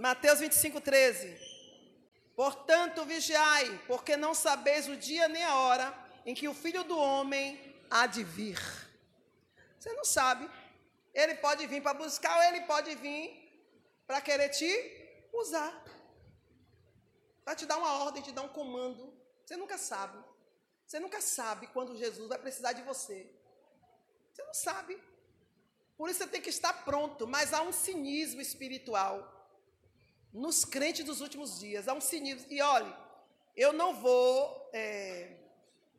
Mateus 25, 13. Portanto, vigiai, porque não sabeis o dia nem a hora em que o filho do homem há de vir. Você não sabe. Ele pode vir para buscar ou ele pode vir para querer te usar. Para te dar uma ordem, te dar um comando. Você nunca sabe. Você nunca sabe quando Jesus vai precisar de você. Você não sabe. Por isso você tem que estar pronto, mas há um cinismo espiritual nos crentes dos últimos dias. Há um cinismo. E olhe, eu não vou é,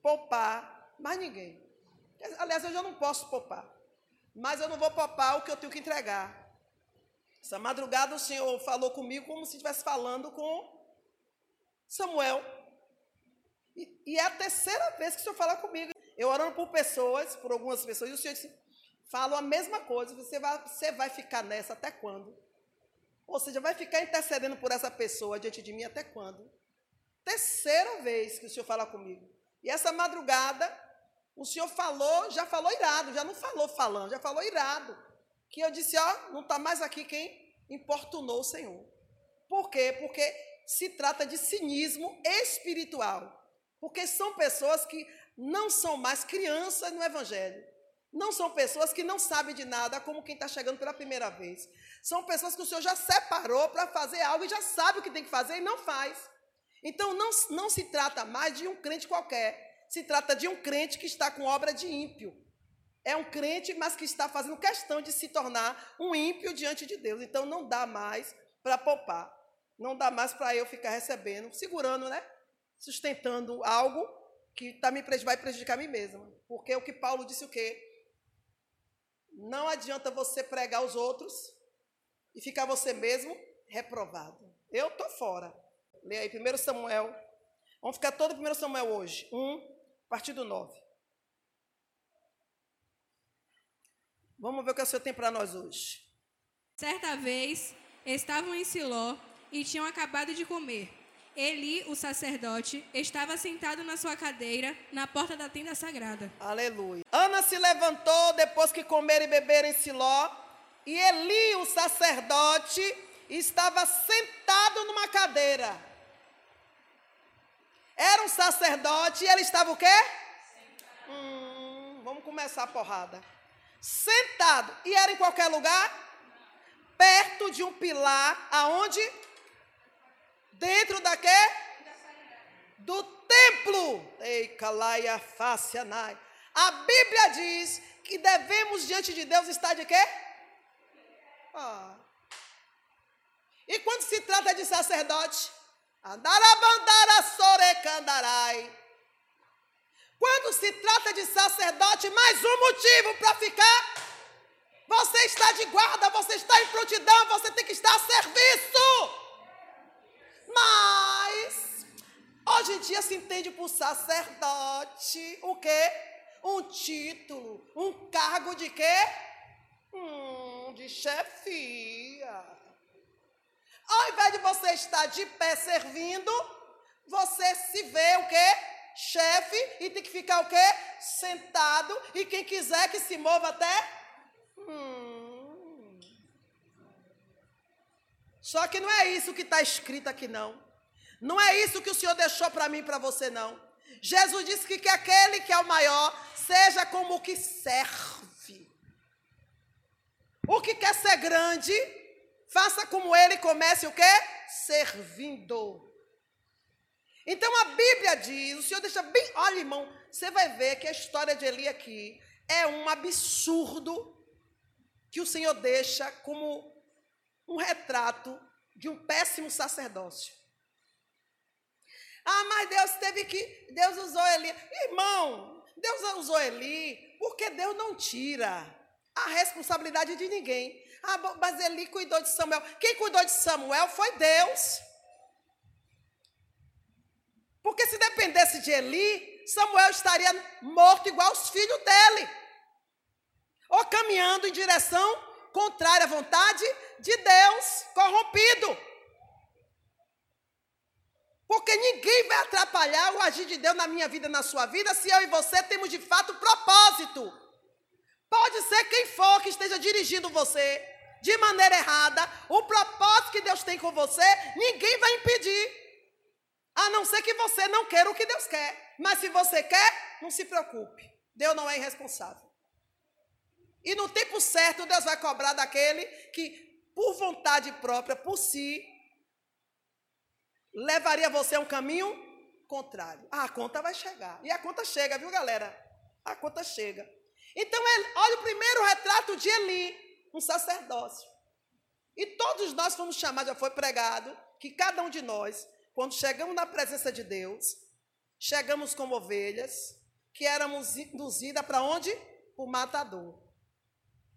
poupar mais ninguém. Aliás, eu já não posso poupar. Mas eu não vou poupar o que eu tenho que entregar. Essa madrugada o Senhor falou comigo como se estivesse falando com Samuel. E, e, é a terceira vez que o Senhor fala comigo. Eu orando por pessoas, por algumas pessoas, e o Senhor disse: fala a mesma coisa. Você vai, você vai ficar nessa até quando? Ou seja, vai ficar intercedendo por essa pessoa diante de mim até quando? Terceira vez que o Senhor fala comigo. E essa madrugada, o Senhor falou, já falou irado, já não falou falando, já falou irado. Que eu disse, ó, não está mais aqui quem importunou o Senhor. Por quê? Porque se trata de cinismo espiritual. Porque são pessoas que não são mais crianças no Evangelho. Não são pessoas que não sabem de nada, como quem está chegando pela primeira vez. São pessoas que o Senhor já separou para fazer algo e já sabe o que tem que fazer e não faz. Então não, não se trata mais de um crente qualquer. Se trata de um crente que está com obra de ímpio. É um crente, mas que está fazendo questão de se tornar um ímpio diante de Deus. Então não dá mais para poupar. Não dá mais para eu ficar recebendo, segurando, né? Sustentando algo que tá me, vai prejudicar a mim mesma. Porque o que Paulo disse o quê? Não adianta você pregar os outros e ficar você mesmo reprovado. Eu estou fora. Leia aí, 1 Samuel. Vamos ficar todo 1 Samuel hoje. 1, partido 9. Vamos ver o que o Senhor tem para nós hoje. Certa vez, estavam em Siló e tinham acabado de comer. Eli, o sacerdote, estava sentado na sua cadeira na porta da tenda sagrada. Aleluia. Ana se levantou depois que comer e beber em Siló, e Eli, o sacerdote, estava sentado numa cadeira. Era um sacerdote e ele estava o quê? Hum, vamos começar a porrada. Sentado. E era em qualquer lugar? Perto de um pilar, aonde? Dentro da quê? Do templo. Ei, calaia facianai. A Bíblia diz que devemos diante de Deus estar de quê? E quando se trata de sacerdote, andarabandara sorecandarai. Quando se trata de sacerdote, mais um motivo para ficar. Você está de guarda, você está em prontidão, você tem que estar a serviço. Mas hoje em dia se entende por sacerdote o quê? Um título, um cargo de quê? Hum, de chefia. Ao invés de você estar de pé servindo, você se vê o quê? Chefe e tem que ficar o quê? Sentado e quem quiser que se mova até Só que não é isso que está escrito aqui, não. Não é isso que o Senhor deixou para mim e para você, não. Jesus disse que, que aquele que é o maior seja como o que serve. O que quer ser grande, faça como ele comece o quê? Servindo. Então a Bíblia diz, o Senhor deixa bem, olha irmão, você vai ver que a história de Eli aqui é um absurdo que o Senhor deixa como um retrato de um péssimo sacerdócio. Ah, mas Deus teve que. Deus usou Eli. Irmão, Deus usou Eli porque Deus não tira a responsabilidade de ninguém. Ah, mas Eli cuidou de Samuel. Quem cuidou de Samuel foi Deus. Porque se dependesse de Eli, Samuel estaria morto igual os filhos dele. Ou caminhando em direção contrária à vontade de Deus, corrompido. Porque ninguém vai atrapalhar o agir de Deus na minha vida, na sua vida, se eu e você temos de fato propósito. Pode ser quem for que esteja dirigindo você. de maneira errada, o propósito que Deus tem com você, ninguém vai impedir. A não ser que você não queira o que Deus quer. Mas se você quer, não se preocupe. Deus não é irresponsável. E no tempo certo, Deus vai cobrar daquele que, por vontade própria, por si, levaria você a um caminho contrário. Ah, a conta vai chegar. E a conta chega, viu, galera? A conta chega. Então, olha o primeiro retrato de Eli, um sacerdócio. E todos nós fomos chamados, já foi pregado, que cada um de nós, quando chegamos na presença de Deus, chegamos como ovelhas, que éramos induzidas para onde? Para o matador.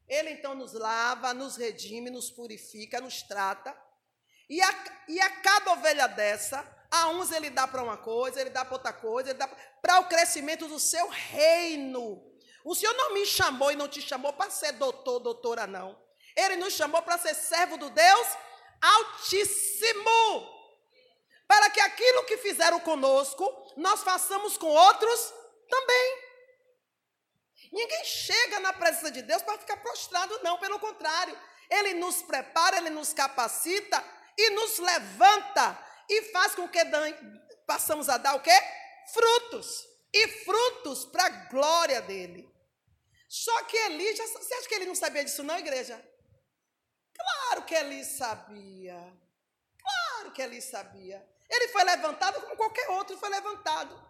Ele então nos lava, nos redime, nos purifica, nos trata. E a, e a cada ovelha dessa, a uns ele dá para uma coisa, ele dá para outra coisa, ele dá para o crescimento do seu reino. O Senhor não me chamou e não te chamou para ser doutor, doutora, não. Ele nos chamou para ser servo do Deus Altíssimo. Para que aquilo que fizeram conosco, nós façamos com outros também. Ninguém chega na presença de Deus para ficar prostrado, não, pelo contrário. Ele nos prepara, ele nos capacita e nos levanta e faz com que passamos a dar o quê? Frutos. E frutos para a glória dele. Só que Eli, já, você acha que ele não sabia disso, não, igreja? Claro que Eli sabia. Claro que Eli sabia. Ele foi levantado como qualquer outro foi levantado.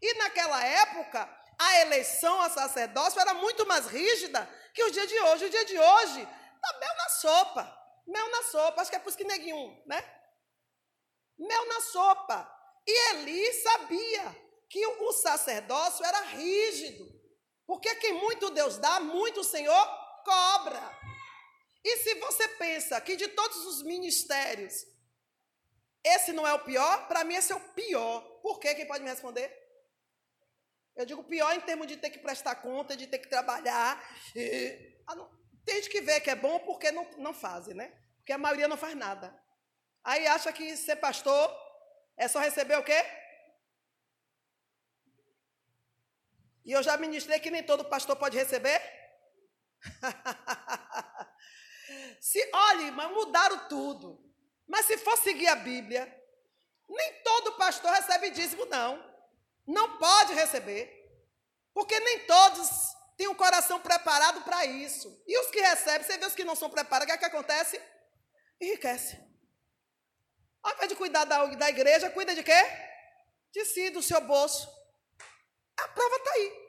E naquela época, a eleição a sacerdócio era muito mais rígida que o dia de hoje. O dia de hoje tá mel na sopa. Mel na sopa. Acho que é por isso que neguinho, né? Mel na sopa. E Eli sabia que o sacerdócio era rígido. Porque quem muito Deus dá, muito o Senhor cobra. E se você pensa que de todos os ministérios, esse não é o pior, para mim esse é o pior. Por quê? Quem pode me responder? Eu digo pior em termos de ter que prestar conta, de ter que trabalhar. E, ah, tem gente que vê que é bom porque não, não fazem, né? Porque a maioria não faz nada. Aí acha que ser pastor é só receber o quê? E eu já ministrei que nem todo pastor pode receber. se, olhe, mas mudaram tudo. Mas se for seguir a Bíblia, nem todo pastor recebe dízimo, não. Não pode receber. Porque nem todos têm um coração preparado para isso. E os que recebem, você vê os que não são preparados, o que é que acontece? Enriquece. Ao invés de cuidar da, da igreja, cuida de quê? De si, do seu bolso. A prova está aí.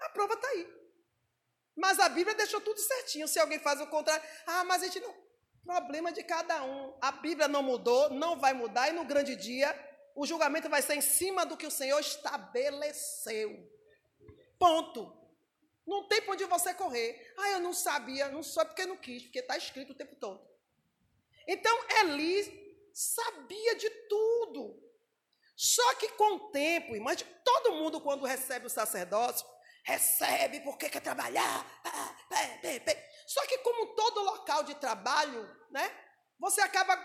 A prova está aí. Mas a Bíblia deixou tudo certinho. Se alguém faz o contrário, ah, mas a gente não. Problema de cada um. A Bíblia não mudou, não vai mudar, e no grande dia o julgamento vai ser em cima do que o Senhor estabeleceu. Ponto. Não tem para onde você correr. Ah, eu não sabia, não sou porque não quis, porque está escrito o tempo todo. Então, Eli sabia de tudo. Só que com o tempo, irmãs, todo mundo quando recebe o sacerdócio, recebe porque quer trabalhar. Só que como todo local de trabalho, né, você acaba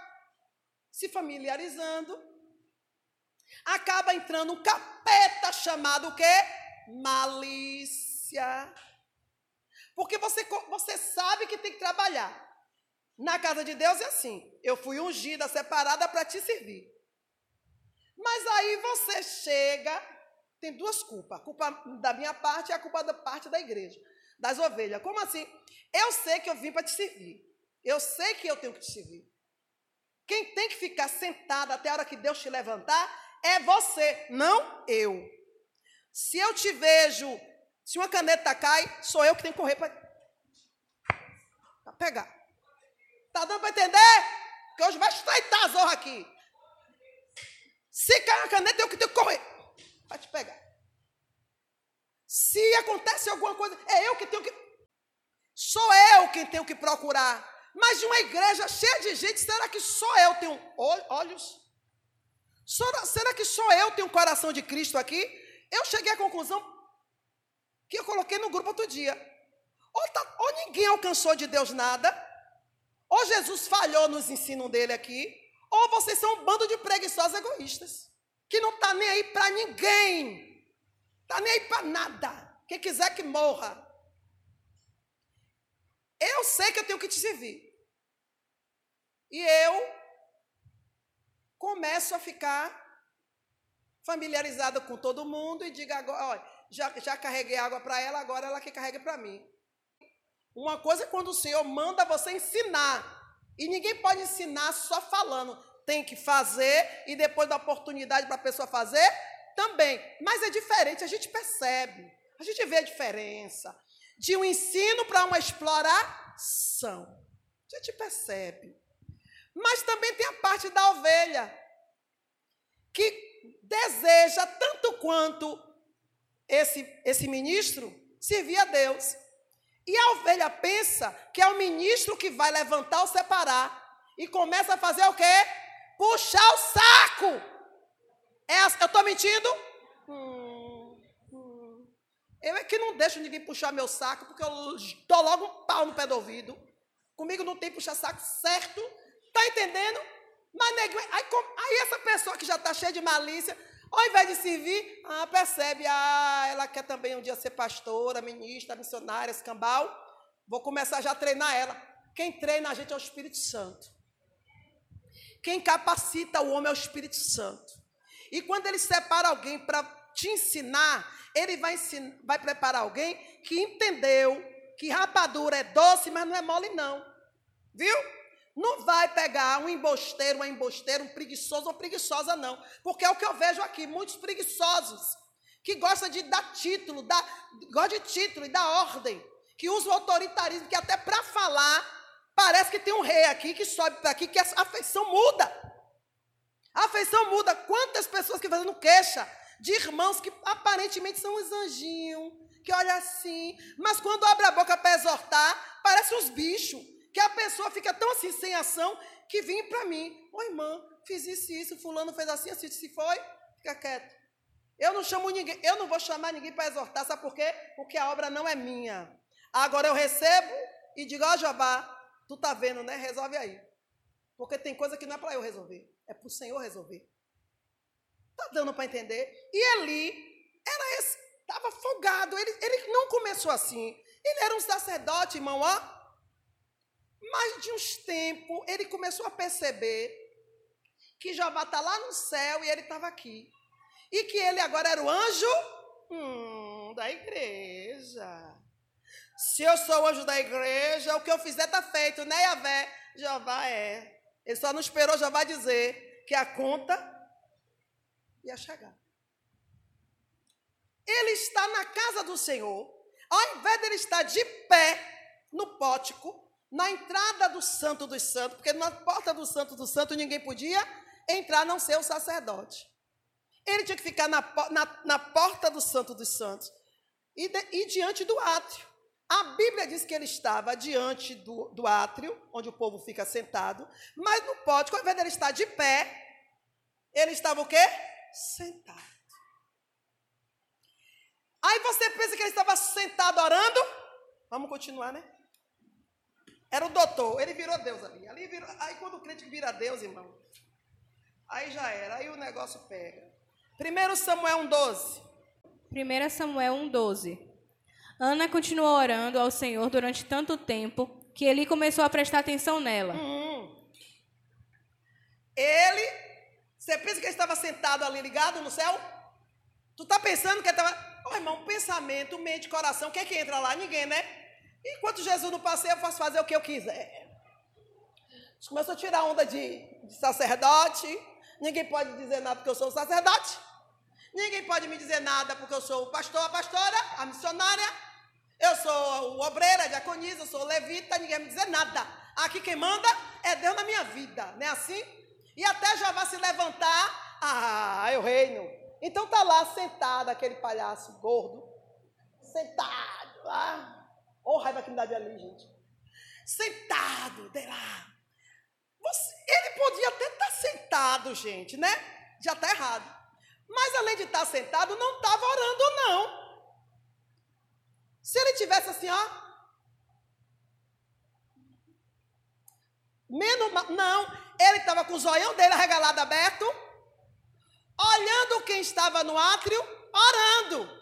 se familiarizando acaba entrando um capeta chamado o quê? Malícia. Porque você, você sabe que tem que trabalhar. Na casa de Deus é assim: eu fui ungida, separada para te servir. Mas aí você chega, tem duas culpas: a culpa da minha parte e a culpa da parte da igreja, das ovelhas. Como assim? Eu sei que eu vim para te servir. Eu sei que eu tenho que te servir. Quem tem que ficar sentado até a hora que Deus te levantar é você, não eu. Se eu te vejo, se uma caneta cai, sou eu que tenho que correr para pegar. Tá dando para entender? Que hoje vai estreitar a zorra aqui. Se cai uma caneta, eu que tenho que correr para te pegar. Se acontece alguma coisa, é eu que tenho que. Sou eu quem tenho que procurar. Mas de uma igreja cheia de gente, será que só eu tenho olhos? Será que só eu tenho um coração de Cristo aqui? Eu cheguei à conclusão que eu coloquei no grupo outro dia. Ou, tá, ou ninguém alcançou de Deus nada, ou Jesus falhou nos ensinos dele aqui, ou vocês são um bando de preguiçosos egoístas, que não está nem aí para ninguém, está nem aí para nada. Quem quiser que morra. eu sei que eu tenho que te servir. E eu começo a ficar familiarizada com todo mundo e digo agora, olha, já, já carreguei água para ela, agora ela que carrega para mim. Uma coisa é quando o Senhor manda você ensinar. E ninguém pode ensinar só falando. Tem que fazer e depois da oportunidade para a pessoa fazer, também. Mas é diferente, a gente percebe. A gente vê a diferença de um ensino para uma exploração. A gente percebe. Mas também tem a parte da ovelha, que deseja tanto quanto esse, esse ministro servir a Deus. E a ovelha pensa que é o ministro que vai levantar ou separar. E começa a fazer o quê? Puxar o saco. É, eu estou mentindo? Eu é que não deixo ninguém puxar meu saco, porque eu dou logo um pau no pé do ouvido. Comigo não tem puxar saco certo. Está entendendo? Mas aí, aí essa pessoa que já está cheia de malícia, ao invés de servir, ah, percebe, ah, ela quer também um dia ser pastora, ministra, missionária, escambau. Vou começar já a treinar ela. Quem treina a gente é o Espírito Santo. Quem capacita o homem é o Espírito Santo. E quando ele separa alguém para te ensinar, ele vai, ensinar, vai preparar alguém que entendeu que rapadura é doce, mas não é mole, não. Viu? Não vai pegar um embosteiro, uma embosteira, um preguiçoso ou preguiçosa, não. Porque é o que eu vejo aqui, muitos preguiçosos, que gostam de dar título, da, gostam de título e dar ordem, que usam o autoritarismo, que até para falar, parece que tem um rei aqui que sobe para aqui, que a afeição muda. A afeição muda. Quantas pessoas que fazendo queixa de irmãos que aparentemente são uns anjinhos, que olha assim, mas quando abre a boca para exortar, parece uns bichos que a pessoa fica tão assim, sem ação, que vem para mim. Ô irmã, fiz isso isso, fulano fez assim, assim, se foi, fica quieto. Eu não chamo ninguém, eu não vou chamar ninguém para exortar, sabe por quê? Porque a obra não é minha. Agora eu recebo e digo, ó oh, Jabá, tu tá vendo, né? Resolve aí. Porque tem coisa que não é para eu resolver, é para o Senhor resolver. Tá dando para entender? E Eli era esse, estava folgado, ele, ele não começou assim. Ele era um sacerdote, irmão, ó. Mas de uns tempos, ele começou a perceber que Jeová está lá no céu e ele estava aqui. E que ele agora era o anjo hum, da igreja. Se eu sou o anjo da igreja, o que eu fizer está feito, né, Yahvé? Jeová é. Ele só não esperou Jeová dizer que a conta ia chegar. Ele está na casa do Senhor, ao invés de ele estar de pé no pótico, na entrada do Santo dos Santos, porque na porta do Santo dos Santos ninguém podia entrar, a não ser o sacerdote. Ele tinha que ficar na, na, na porta do Santo dos Santos e, de, e, diante do átrio. A Bíblia diz que ele estava diante do, do átrio, onde o povo fica sentado, mas no pódio, ao invés de ele estar de pé, ele estava o quê? Sentado. Aí você pensa que ele estava sentado orando? Vamos continuar, né? Era o doutor, ele virou Deus ali. ali virou, aí quando o crente vira Deus, irmão, aí já era, aí o negócio pega. 1 Samuel 1,12. 1 Samuel 1,12. Ana continuou orando ao Senhor durante tanto tempo que ele começou a prestar atenção nela. Hum. Ele, você pensa que ele estava sentado ali ligado no céu? Tu está pensando que ele estava. Ô oh, irmão, pensamento, mente, coração, quem é que entra lá? Ninguém, né? Enquanto Jesus não passeia, eu posso fazer o que eu quiser. Começou a tirar onda de, de sacerdote. Ninguém pode dizer nada porque eu sou o sacerdote. Ninguém pode me dizer nada porque eu sou o pastor, a pastora, a missionária. Eu sou o obreiro, a diaconisa, eu sou levita. Ninguém vai me dizer nada. Aqui quem manda é Deus na minha vida, não é assim? E até já vai se levantar, ah, eu reino. Então tá lá sentado aquele palhaço gordo, sentado lá. Olha a raiva que me dá de ali, gente. Sentado, de lá. Você, ele podia até estar tá sentado, gente, né? Já está errado. Mas além de estar tá sentado, não estava orando, não. Se ele tivesse assim, ó. Menos, não, ele estava com o zoião dele arregalado aberto, olhando quem estava no átrio, orando.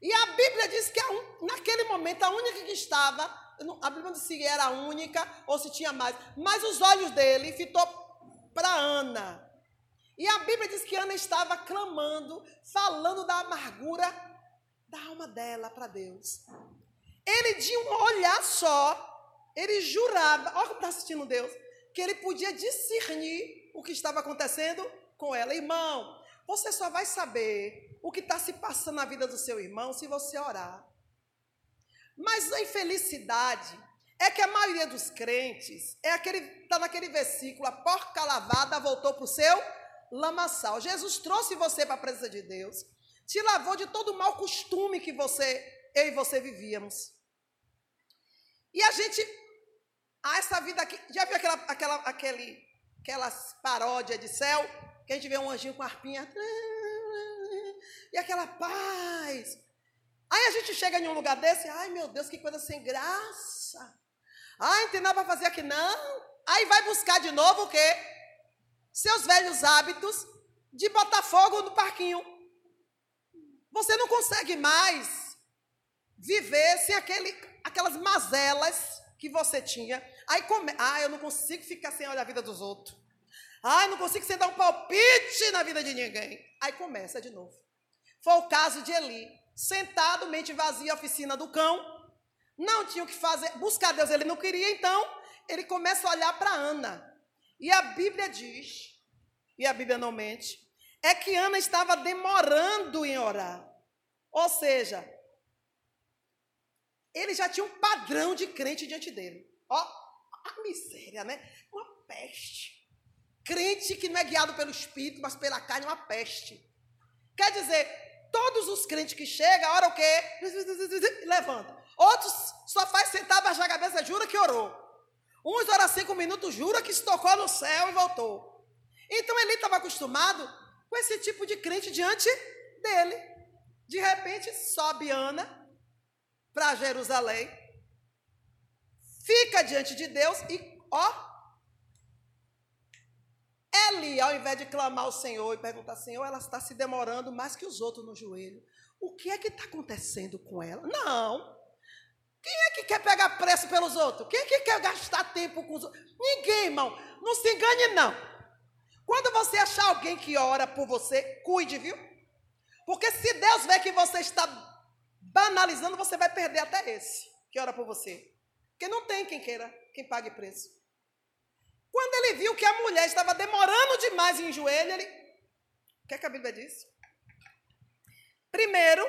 E a Bíblia diz que naquele momento a única que estava, a Bíblia não diz se era a única ou se tinha mais, mas os olhos dele fitou para Ana. E a Bíblia diz que Ana estava clamando, falando da amargura da alma dela para Deus. Ele, de um olhar só, ele jurava, olha como está assistindo Deus, que ele podia discernir o que estava acontecendo com ela. Irmão, você só vai saber o que está se passando na vida do seu irmão se você orar. Mas a infelicidade é que a maioria dos crentes é aquele está naquele versículo, a porca lavada voltou para o seu lamaçal. Jesus trouxe você para a presença de Deus, te lavou de todo o mau costume que você, eu e você vivíamos. E a gente, ah, essa vida aqui, já viu aquela, aquela, aquele, aquelas paródias de céu, que a gente vê um anjinho com arpinha, e aquela paz. Aí a gente chega em um lugar desse, ai meu Deus, que coisa sem graça. Ai, não tem nada para fazer aqui não. Aí vai buscar de novo o quê? Seus velhos hábitos de botar fogo no parquinho. Você não consegue mais viver sem aquele, aquelas mazelas que você tinha. Aí come, ah, eu não consigo ficar sem olhar a vida dos outros. Eu não consigo sem dar um palpite na vida de ninguém. Aí começa de novo. Foi o caso de Eli, sentado, mente vazia, oficina do cão. Não tinha o que fazer, buscar Deus ele não queria, então ele começa a olhar para Ana. E a Bíblia diz, e a Bíblia não mente, é que Ana estava demorando em orar. Ou seja, ele já tinha um padrão de crente diante dele. Ó, a miséria, né? Uma peste. Crente que não é guiado pelo espírito, mas pela carne, uma peste. Quer dizer, todos os crentes que chegam, a hora o quê? Levanta. Outros só faz sentar, baixar a cabeça, jura que orou. Uns oram cinco minutos, jura que se tocou no céu e voltou. Então ele estava acostumado com esse tipo de crente diante dele. De repente, sobe Ana para Jerusalém, fica diante de Deus e, ó, Eli, ao invés de clamar ao Senhor e perguntar, Senhor, ela está se demorando mais que os outros no joelho. O que é que está acontecendo com ela? Não. Quem é que quer pegar pressa pelos outros? Quem é que quer gastar tempo com os outros? Ninguém, irmão. Não se engane, não. Quando você achar alguém que ora por você, cuide, viu? Porque se Deus vê que você está banalizando, você vai perder até esse que ora por você. Porque não tem quem queira, quem pague preço. Quando ele viu que a mulher estava demorando demais em joelho, ele. O que, é que a Bíblia diz? Primeiro,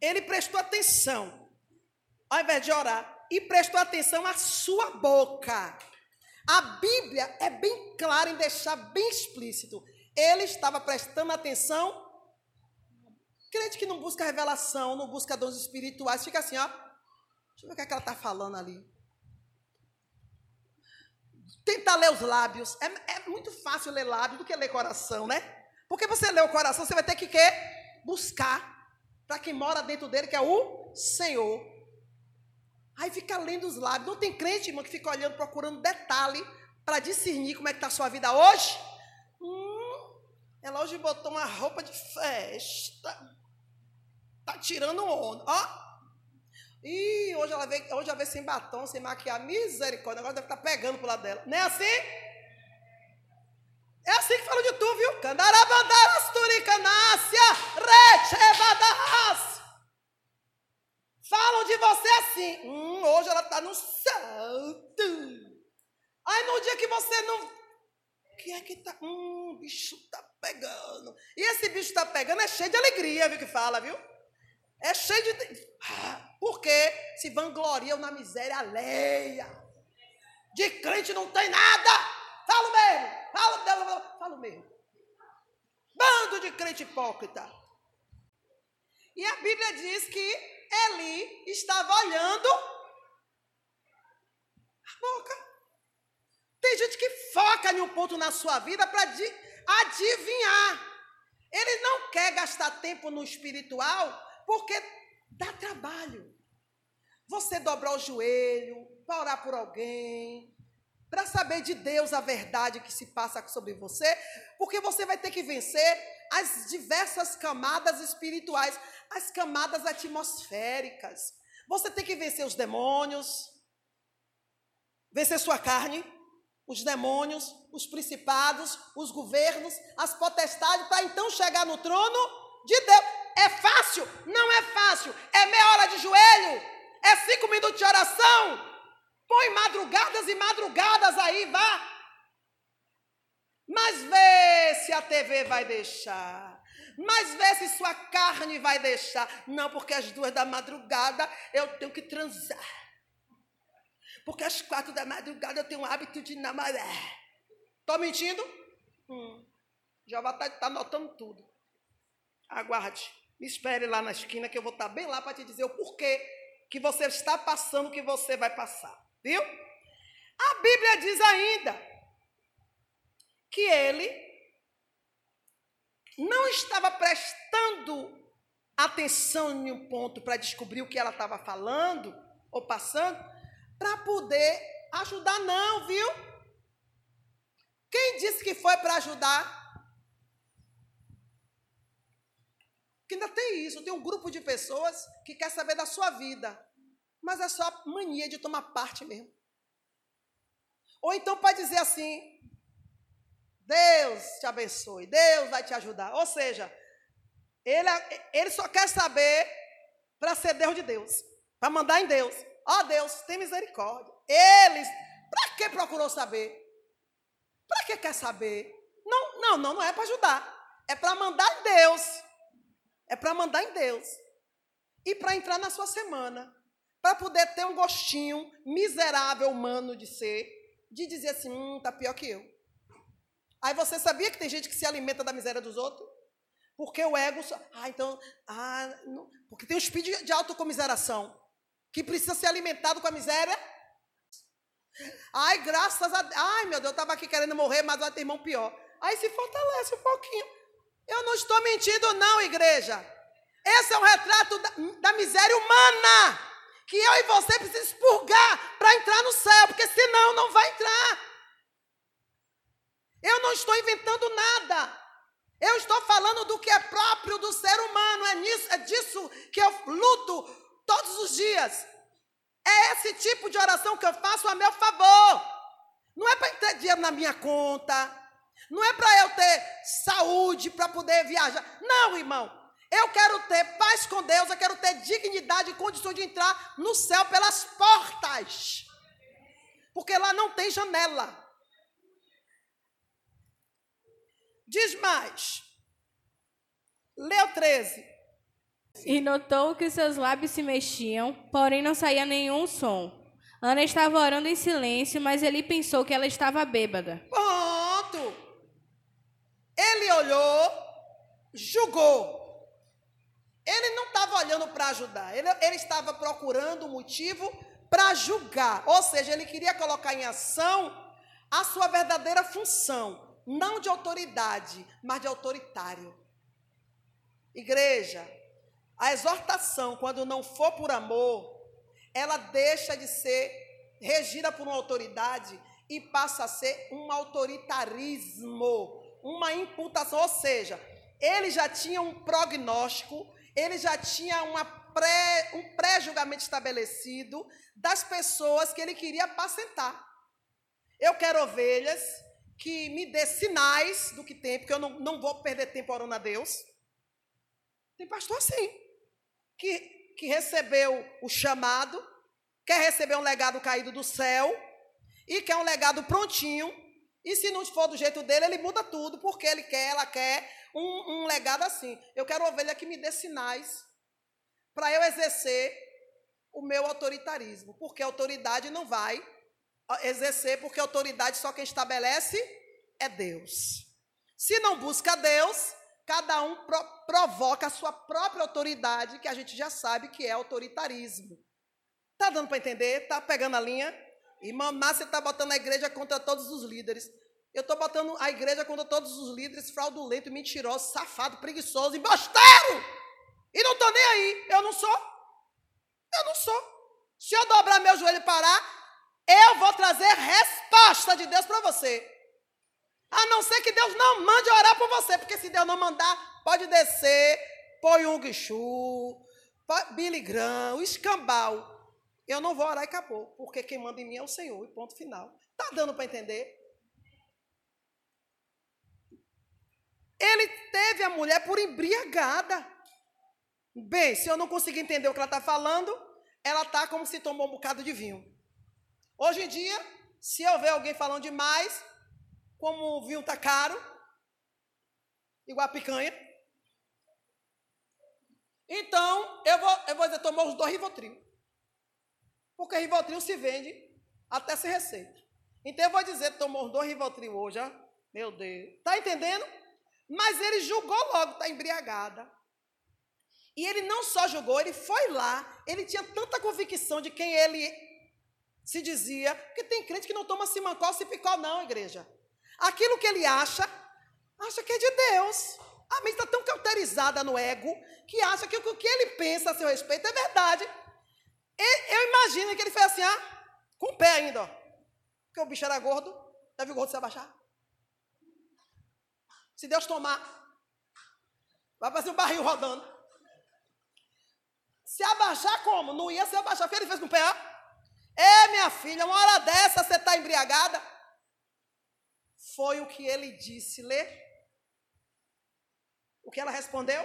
ele prestou atenção ao invés de orar, e prestou atenção à sua boca. A Bíblia é bem clara em deixar bem explícito. Ele estava prestando atenção. Crente que não busca revelação, não busca dons espirituais, fica assim, ó. Deixa eu ver o que, é que ela está falando ali. Tenta ler os lábios. É, é, muito fácil ler lábios do que ler coração, né? Porque você lê o coração, você vai ter que quê? buscar para quem mora dentro dele, que é o Senhor. Aí fica lendo os lábios. Não tem crente, irmão, que fica olhando, procurando detalhe para discernir como é que está a sua vida hoje. Hum, ela hoje botou uma roupa de festa. Tá tirando onda. Ó. E hoje ela veio, hoje ela veio sem batom, sem maquiagem. Misericórdia, agora deve estar tá pegando pro lado dela. Não é assim? É assim que fala de tu, viu? Candarabandaras turicanácia, rechebadas. Falam de você assim. Hum, hoje ela está no salto. Aí no dia que você não. Que é que tá? Hum, o bicho tá pegando. E esse bicho tá pegando é cheio de alegria, viu que fala, viu? É cheio de. Ah, porque se vangloriam na miséria alheia. De crente não tem nada. Falo mesmo. Falo, falo, falo mesmo. Bando de crente hipócrita. E a Bíblia diz que Eli estava olhando a boca. Tem gente que foca em um ponto na sua vida para adivinhar. Ele não quer gastar tempo no espiritual porque dá trabalho. Você dobrar o joelho para orar por alguém, para saber de Deus a verdade que se passa sobre você, porque você vai ter que vencer as diversas camadas espirituais. as camadas atmosféricas. Você tem que vencer os demônios, vencer sua carne, os demônios, os principados, os governos, as potestades, para então chegar no trono de Deus. É fácil? Não é fácil. É meia hora de joelho? É cinco minutos de oração? Põe madrugadas e madrugadas aí, vá. Mas vê se a TV vai deixar. Mas vê se sua carne vai deixar. Não, porque às duas da madrugada eu tenho que transar. Porque às quatro da madrugada eu tenho o hábito de namorar. Estou mentindo? Hum. Já vai estar tá, tá anotando tudo. Aguarde. Me espere lá na esquina que eu vou estar tá bem lá para te dizer o porquê que você está passando o que você vai passar. Viu? A Bíblia diz ainda que ele não estava prestando atenção em um ponto para descobrir o que ela estava falando ou passando, para poder ajudar, não, viu? Quem disse que foi para ajudar? Que ainda tem isso, tem um grupo de pessoas que quer saber da sua vida, mas é só mania de tomar parte mesmo. Ou então pode dizer assim: Deus te abençoe, Deus vai te ajudar. Ou seja, ele, ele só quer saber para ser Deus de Deus, para mandar em Deus. Ó oh, Deus, tem misericórdia. Eles, para que procurou saber? Para que quer saber? Não, não, não, não é para ajudar. É para mandar em Deus. É para mandar em Deus. E para entrar na sua semana. Para poder ter um gostinho miserável humano de ser, de dizer assim, hum, tá pior que eu. Aí você sabia que tem gente que se alimenta da miséria dos outros? Porque o ego. Ah, então. Ah, não, porque tem um espírito de autocomiseração que precisa ser alimentado com a miséria. Ai, graças a Deus. Ai, meu Deus, eu estava aqui querendo morrer, mas vai ter irmão pior. Aí se fortalece um pouquinho. Eu não estou mentindo, não, igreja. Esse é um retrato da, da miséria humana. Que eu e você precisamos expurgar para entrar no céu, porque senão não vai entrar. Eu não estou inventando nada. Eu estou falando do que é próprio do ser humano. É, nisso, é disso que eu luto todos os dias. É esse tipo de oração que eu faço a meu favor. Não é para ter dinheiro na minha conta. Não é para eu ter saúde para poder viajar. Não, irmão. Eu quero ter paz com Deus. Eu quero ter dignidade e condição de entrar no céu pelas portas. Porque lá não tem janela. Diz mais. Leu 13. E notou que seus lábios se mexiam, porém não saía nenhum som. Ana estava orando em silêncio, mas ele pensou que ela estava bêbada. Pronto! Ele olhou, julgou. Ele não estava olhando para ajudar, ele, ele estava procurando um motivo para julgar. Ou seja, ele queria colocar em ação a sua verdadeira função não de autoridade, mas de autoritário. Igreja, a exortação, quando não for por amor, ela deixa de ser regida por uma autoridade e passa a ser um autoritarismo, uma imputação. Ou seja, ele já tinha um prognóstico, ele já tinha uma pré, um pré-julgamento estabelecido das pessoas que ele queria apacentar. Eu quero ovelhas que me dê sinais do que tem, porque eu não, não vou perder tempo orando a Deus. Tem pastor assim, que, que recebeu o chamado, quer receber um legado caído do céu, e quer um legado prontinho, e se não for do jeito dele, ele muda tudo, porque ele quer, ela quer um, um legado assim. Eu quero ovelha que me dê sinais para eu exercer o meu autoritarismo, porque a autoridade não vai exercer, porque autoridade só quem estabelece é Deus. Se não busca Deus, cada um pro, provoca a sua própria autoridade, que a gente já sabe que é autoritarismo. Tá dando para entender? Tá pegando a linha? Irmã Márcia está botando a igreja contra todos os líderes. Eu estou botando a igreja contra todos os líderes fraudulento, mentiroso, safado, preguiçoso, embosteiro. E não estou nem aí. Eu não sou. Eu não sou. Se eu dobrar meu joelho e parar, eu vou trazer resposta de Deus para você. A não ser que Deus não mande orar por você, porque se Deus não mandar, pode descer põe um guichu, Billy Graham, o escambau. Eu não vou orar e acabou, porque quem manda em mim é o Senhor, e ponto final. Está dando para entender? Ele teve a mulher por embriagada. Bem, se eu não conseguir entender o que ela está falando, ela está como se tomou um bocado de vinho. Hoje em dia, se eu ver alguém falando demais, como o vinho está caro, igual a picanha, então eu vou, eu vou dizer, tomou os dois Rivotril. Porque Rivotril se vende até sem receita. Então eu vou dizer, tomou dois Rivotril hoje, ó. meu Deus. Está entendendo? Mas ele julgou logo, está embriagada. E ele não só julgou, ele foi lá. Ele tinha tanta convicção de quem ele se dizia. Porque tem crente que não toma simancol, cipicol, não, igreja. Aquilo que ele acha, acha que é de Deus. A mente está tão cauterizada no ego que acha que o que ele pensa a seu respeito é verdade. Eu imagino que ele fez assim, ah, com o pé ainda, ó. Porque o bicho era gordo, deve o gordo se abaixar. Se Deus tomar, vai fazer um barril rodando. Se abaixar como? Não ia se abaixar. O que ele fez com o pé? É, minha filha, uma hora dessa você está embriagada. Foi o que ele disse. Lê. O que ela respondeu?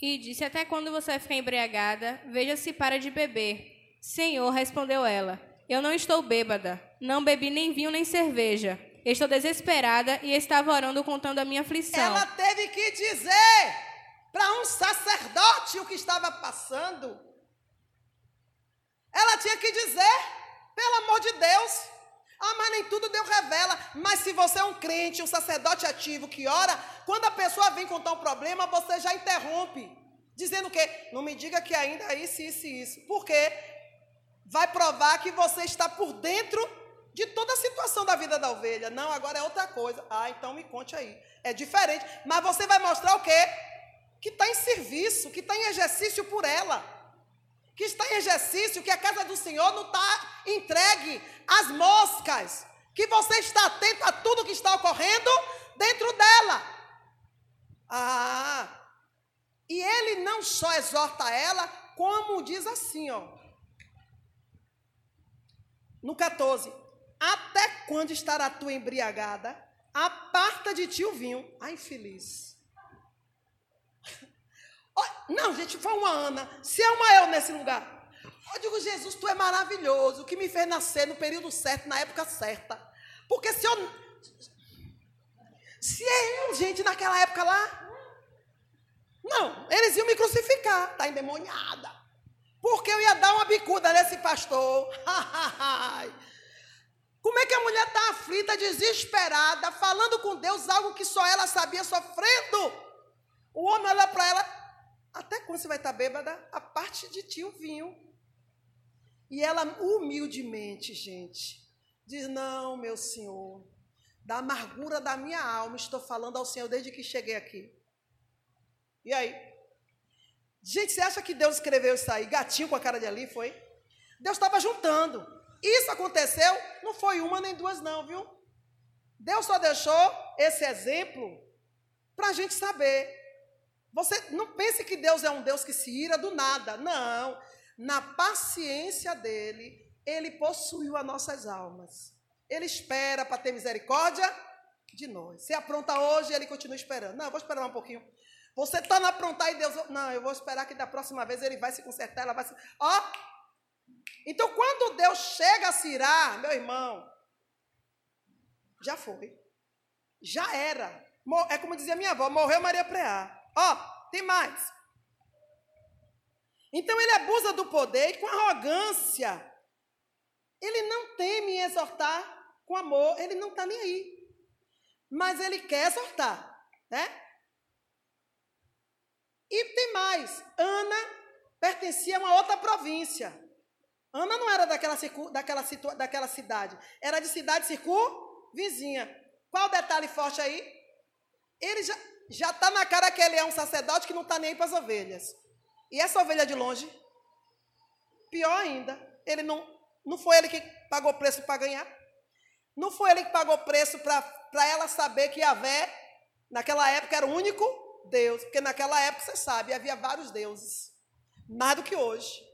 E disse: Até quando você ficar embriagada? Veja se para de beber. Senhor, respondeu ela: Eu não estou bêbada. Não bebi nem vinho nem cerveja. Estou desesperada e estava orando contando a minha aflição. Ela teve que dizer para um sacerdote o que estava passando. Ela tinha que dizer, pelo amor de Deus. Ah, mas nem tudo Deus revela. Mas se você é um crente, um sacerdote ativo que ora, quando a pessoa vem contar um problema, você já interrompe. Dizendo que não me diga que ainda é isso, isso e isso. Por quê? Vai provar que você está por dentro de toda a situação da vida da ovelha. Não, agora é outra coisa. Ah, então me conte aí. É diferente. Mas você vai mostrar o quê? Que está em serviço, que está em exercício por ela. Que está em exercício, que a casa do Senhor não está entregue às moscas. Que você está atento a tudo que está ocorrendo dentro dela. Ah, e ele não só exorta ela, como diz assim, ó. No 14, até quando estará tu embriagada? Aparta de ti o vinho. Ai, infeliz. Não, gente, foi uma Ana. Se é uma eu nesse lugar. Eu digo, Jesus, tu é maravilhoso, que me fez nascer no período certo, na época certa. Porque se eu. Se é eu, gente, naquela época lá. Não, eles iam me crucificar. Está endemoniada. Porque eu ia dar uma bicuda nesse pastor. Como é que a mulher está aflita, desesperada, falando com Deus algo que só ela sabia, sofrendo? O homem olha para ela, até quando você vai estar tá bêbada? A parte de ti o vinho. E ela humildemente, gente, diz: Não, meu senhor, da amargura da minha alma, estou falando ao Senhor desde que cheguei aqui. E aí? Gente, você acha que Deus escreveu isso aí, gatinho com a cara de ali, foi? Deus estava juntando. Isso aconteceu, não foi uma nem duas, não, viu? Deus só deixou esse exemplo para a gente saber. Você não pense que Deus é um Deus que se ira do nada. Não. Na paciência dele, ele possuiu as nossas almas. Ele espera para ter misericórdia de nós. Se apronta hoje, ele continua esperando. Não, vou esperar um pouquinho. Você está na aprontar e Deus. Não, eu vou esperar que da próxima vez ele vai se consertar. Ela vai se. Ó, então, quando Deus chega a irar, meu irmão, já foi. Já era. É como dizia minha avó, morreu Maria Preá. Ó, tem mais. Então ele abusa do poder e com arrogância. Ele não teme em exortar com amor, ele não está nem aí. Mas ele quer exortar, né? E tem mais. Ana pertencia a uma outra província. Ana não era daquela, daquela, daquela cidade, era de cidade circunvizinha. Qual o detalhe forte aí? Ele já está na cara que ele é um sacerdote que não está nem para as ovelhas. E essa ovelha de longe, pior ainda, ele não, não foi ele que pagou preço para ganhar. Não foi ele que pagou preço para ela saber que Yahvé, naquela época, era o único Deus, porque naquela época, você sabe, havia vários deuses, mais do que hoje.